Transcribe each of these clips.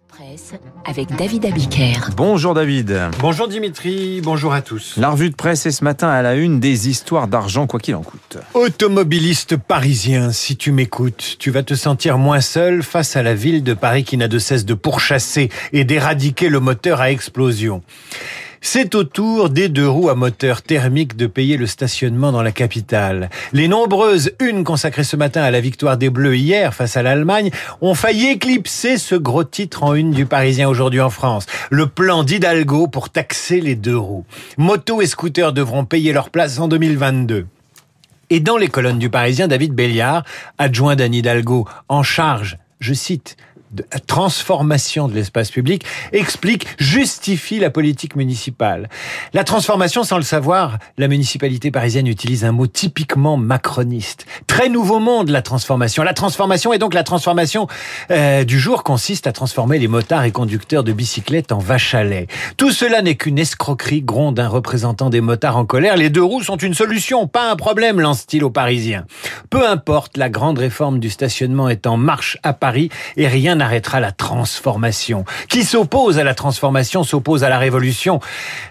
de presse avec David Abiker. Bonjour David. Bonjour Dimitri, bonjour à tous. La revue de presse est ce matin à la une des histoires d'argent quoi qu'il en coûte. Automobiliste parisien, si tu m'écoutes, tu vas te sentir moins seul face à la ville de Paris qui n'a de cesse de pourchasser et d'éradiquer le moteur à explosion. C'est au tour des deux roues à moteur thermique de payer le stationnement dans la capitale. Les nombreuses unes consacrées ce matin à la victoire des Bleus hier face à l'Allemagne ont failli éclipser ce gros titre en une du Parisien aujourd'hui en France. Le plan d'Hidalgo pour taxer les deux roues. Moto et scooters devront payer leur place en 2022. Et dans les colonnes du Parisien, David Béliard, adjoint d'Anne Hidalgo, en charge, je cite, de transformation de l'espace public explique, justifie la politique municipale. La transformation, sans le savoir, la municipalité parisienne utilise un mot typiquement macroniste. Très nouveau monde, la transformation. La transformation et donc la transformation euh, du jour consiste à transformer les motards et conducteurs de bicyclettes en vaches à lait. Tout cela n'est qu'une escroquerie, gronde un représentant des motards en colère. Les deux roues sont une solution, pas un problème, lance-t-il aux Parisiens. Peu importe, la grande réforme du stationnement est en marche à Paris et rien arrêtera la transformation. Qui s'oppose à la transformation s'oppose à la révolution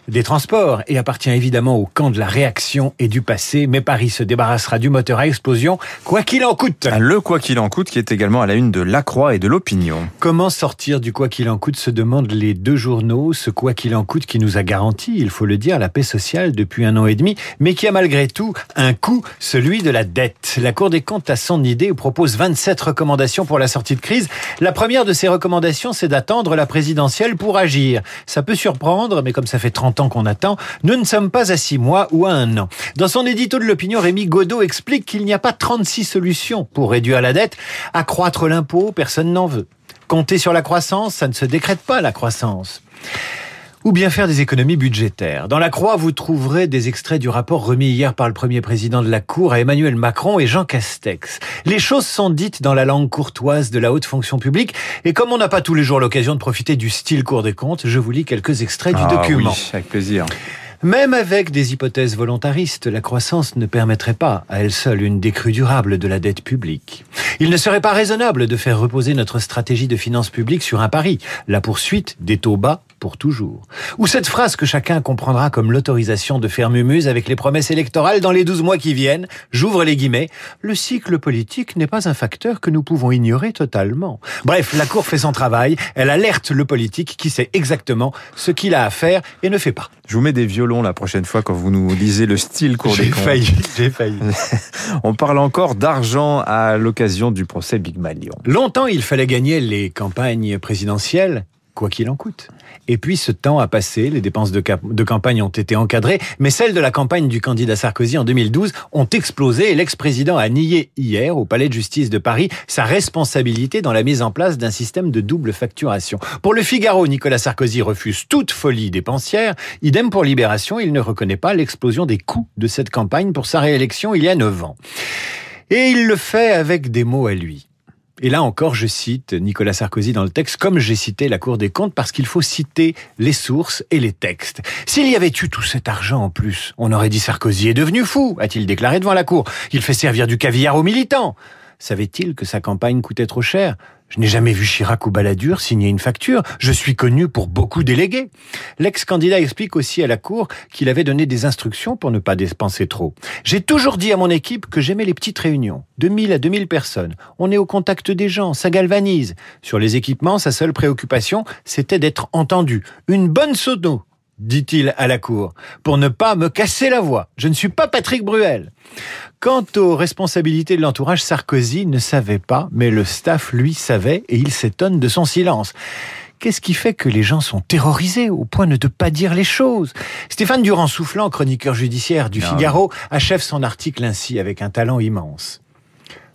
des transports et appartient évidemment au camp de la réaction et du passé. Mais Paris se débarrassera du moteur à explosion, quoi qu'il en coûte. Le quoi qu'il en coûte qui est également à la une de La Croix et de l'Opinion. Comment sortir du quoi qu'il en coûte se demandent les deux journaux. Ce quoi qu'il en coûte qui nous a garanti, il faut le dire, la paix sociale depuis un an et demi, mais qui a malgré tout un coût, celui de la dette. La Cour des comptes a son idée et propose 27 recommandations pour la sortie de crise. La première de ces recommandations, c'est d'attendre la présidentielle pour agir. Ça peut surprendre, mais comme ça fait 30 ans qu'on attend, nous ne sommes pas à 6 mois ou à un an. Dans son édito de l'opinion, Rémi Godot explique qu'il n'y a pas 36 solutions pour réduire la dette. Accroître l'impôt, personne n'en veut. Compter sur la croissance, ça ne se décrète pas la croissance ou bien faire des économies budgétaires. Dans la Croix, vous trouverez des extraits du rapport remis hier par le premier président de la Cour à Emmanuel Macron et Jean Castex. Les choses sont dites dans la langue courtoise de la haute fonction publique, et comme on n'a pas tous les jours l'occasion de profiter du style Cour des comptes, je vous lis quelques extraits du Ah document. oui, avec plaisir. Même avec des hypothèses volontaristes, la croissance ne permettrait pas à elle seule une décrue durable de la dette publique. Il ne serait pas raisonnable de faire reposer notre stratégie de finances publiques sur un pari, la poursuite des taux bas pour toujours. Ou cette phrase que chacun comprendra comme l'autorisation de faire mumuse avec les promesses électorales dans les 12 mois qui viennent, j'ouvre les guillemets, le cycle politique n'est pas un facteur que nous pouvons ignorer totalement. Bref, la Cour fait son travail, elle alerte le politique qui sait exactement ce qu'il a à faire et ne fait pas. Je vous mets des violons la prochaine fois quand vous nous lisez le style cours des J'ai comptes. failli, j'ai failli. On parle encore d'argent à l'occasion du procès Big Malion. Longtemps, il fallait gagner les campagnes présidentielles, quoi qu'il en coûte. Et puis, ce temps a passé, les dépenses de, de campagne ont été encadrées, mais celles de la campagne du candidat Sarkozy en 2012 ont explosé et l'ex-président a nié hier au Palais de justice de Paris sa responsabilité dans la mise en place d'un système de double facturation. Pour le Figaro, Nicolas Sarkozy refuse toute folie dépensière. Idem pour Libération, il ne reconnaît pas l'explosion des coûts de cette campagne pour sa réélection il y a 9 ans. Et il le fait avec des mots à lui. Et là encore, je cite Nicolas Sarkozy dans le texte, comme j'ai cité la Cour des comptes, parce qu'il faut citer les sources et les textes. S'il y avait eu tout cet argent en plus, on aurait dit Sarkozy est devenu fou, a-t-il déclaré devant la Cour. Il fait servir du caviar aux militants. Savait-il que sa campagne coûtait trop cher? Je n'ai jamais vu Chirac ou Balladur signer une facture. Je suis connu pour beaucoup déléguer. L'ex-candidat explique aussi à la Cour qu'il avait donné des instructions pour ne pas dépenser trop. J'ai toujours dit à mon équipe que j'aimais les petites réunions, de 1000 à 2000 personnes. On est au contact des gens, ça galvanise. Sur les équipements, sa seule préoccupation, c'était d'être entendu. Une bonne sono, dit-il à la Cour, pour ne pas me casser la voix. Je ne suis pas Patrick Bruel. Quant aux responsabilités de l'entourage, Sarkozy ne savait pas, mais le staff, lui, savait, et il s'étonne de son silence. Qu'est-ce qui fait que les gens sont terrorisés au point de ne pas dire les choses? Stéphane Durand-Soufflant, chroniqueur judiciaire du Ah Figaro, achève son article ainsi avec un talent immense.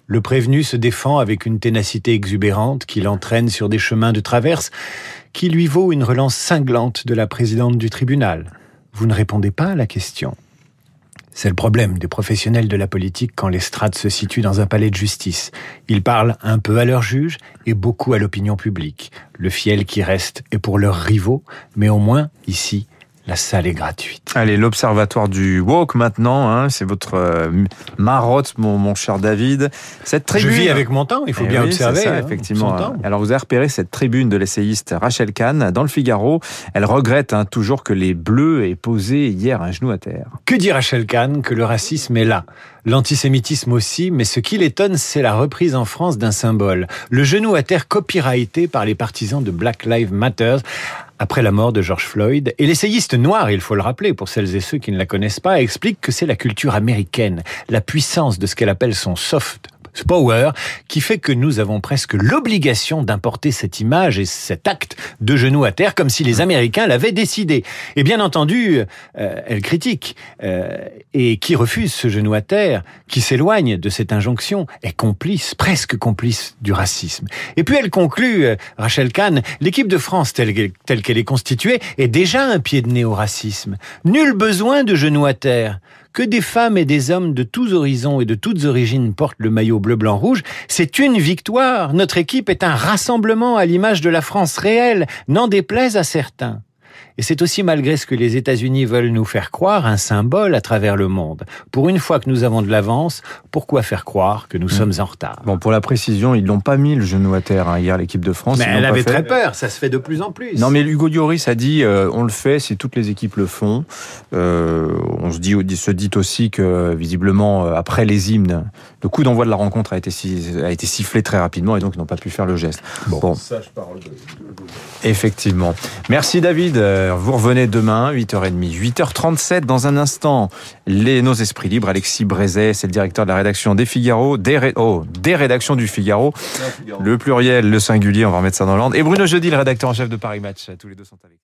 Le prévenu se défend avec une ténacité exubérante qui l'entraîne sur des chemins de traverse qui lui vaut une relance cinglante de la présidente du tribunal. Vous ne répondez pas à la question. C'est le problème des professionnels de la politique quand l'estrade se situe dans un palais de justice. Ils parlent un peu à leurs juges et beaucoup à l'opinion publique. Le fiel qui reste est pour leurs rivaux, mais au moins, ici, La salle est gratuite. Allez, l'observatoire du Walk maintenant, hein, c'est votre euh, marotte, mon, mon, cher David. Cette tribune. Je vis avec mon temps, il faut eh bien oui, observer. Ça, hein, effectivement. Alors vous avez repéré cette tribune de l'essayiste Rachel Kahn dans le Figaro. Elle regrette hein, toujours que les Bleus aient posé hier un genou à terre. Que dit Rachel Kahn Que le racisme est là? L'antisémitisme aussi, mais ce qui l'étonne, c'est la reprise en France d'un symbole. Le genou à terre copyrighté par les partisans de Black Lives Matter après la mort de George Floyd. Et l'essayiste noir, il faut le rappeler pour celles et ceux qui ne la connaissent pas, explique que c'est la culture américaine, la puissance de ce qu'elle appelle son soft power qui fait que nous avons presque l'obligation d'importer cette image et cet acte de genou à terre comme si les Américains l'avaient décidé. Et bien entendu, euh, elle critique euh, et qui refuse ce genou à terre, qui s'éloigne de cette injonction, est complice, presque complice du racisme. Et puis elle conclut, euh, Rachel Kahn, l'équipe de France telle, telle qu'elle est constituée est déjà un pied de nez au racisme. Nul besoin de genou à terre que des femmes et des hommes de tous horizons et de toutes origines portent le maillot bleu, blanc, rouge, c'est une victoire. Notre équipe est un rassemblement à l'image de la France réelle, n'en déplaise à certains. Et c'est aussi, malgré ce que les États-Unis veulent nous faire croire, un symbole à travers le monde. Pour une fois que nous avons de l'avance, pourquoi faire croire que nous mmh. sommes en retard? Bon, pour la précision, ils n'ont pas mis le genou à terre hein, hier, l'équipe de France. Mais elle avait très peur, ça se fait de plus en plus. Non, mais Hugo Dioris a dit, euh, on le fait si toutes les équipes le font. Euh, on se dit, se dit aussi que, visiblement, euh, après les hymnes, le coup d'envoi de la rencontre a été, a été sifflé très rapidement et donc ils n'ont pas pu faire le geste. Bon. bon. Effectivement. Merci David. Vous revenez demain, 8h30, 8h37. Dans un instant, les, nos esprits libres. Alexis Brézet, c'est le directeur de la rédaction des Figaro, des, oh, des rédactions du Figaro. Le pluriel, le singulier, on va remettre ça dans l'ordre. Et Bruno Jeudi, le rédacteur en chef de Paris Match. Tous les deux sont avec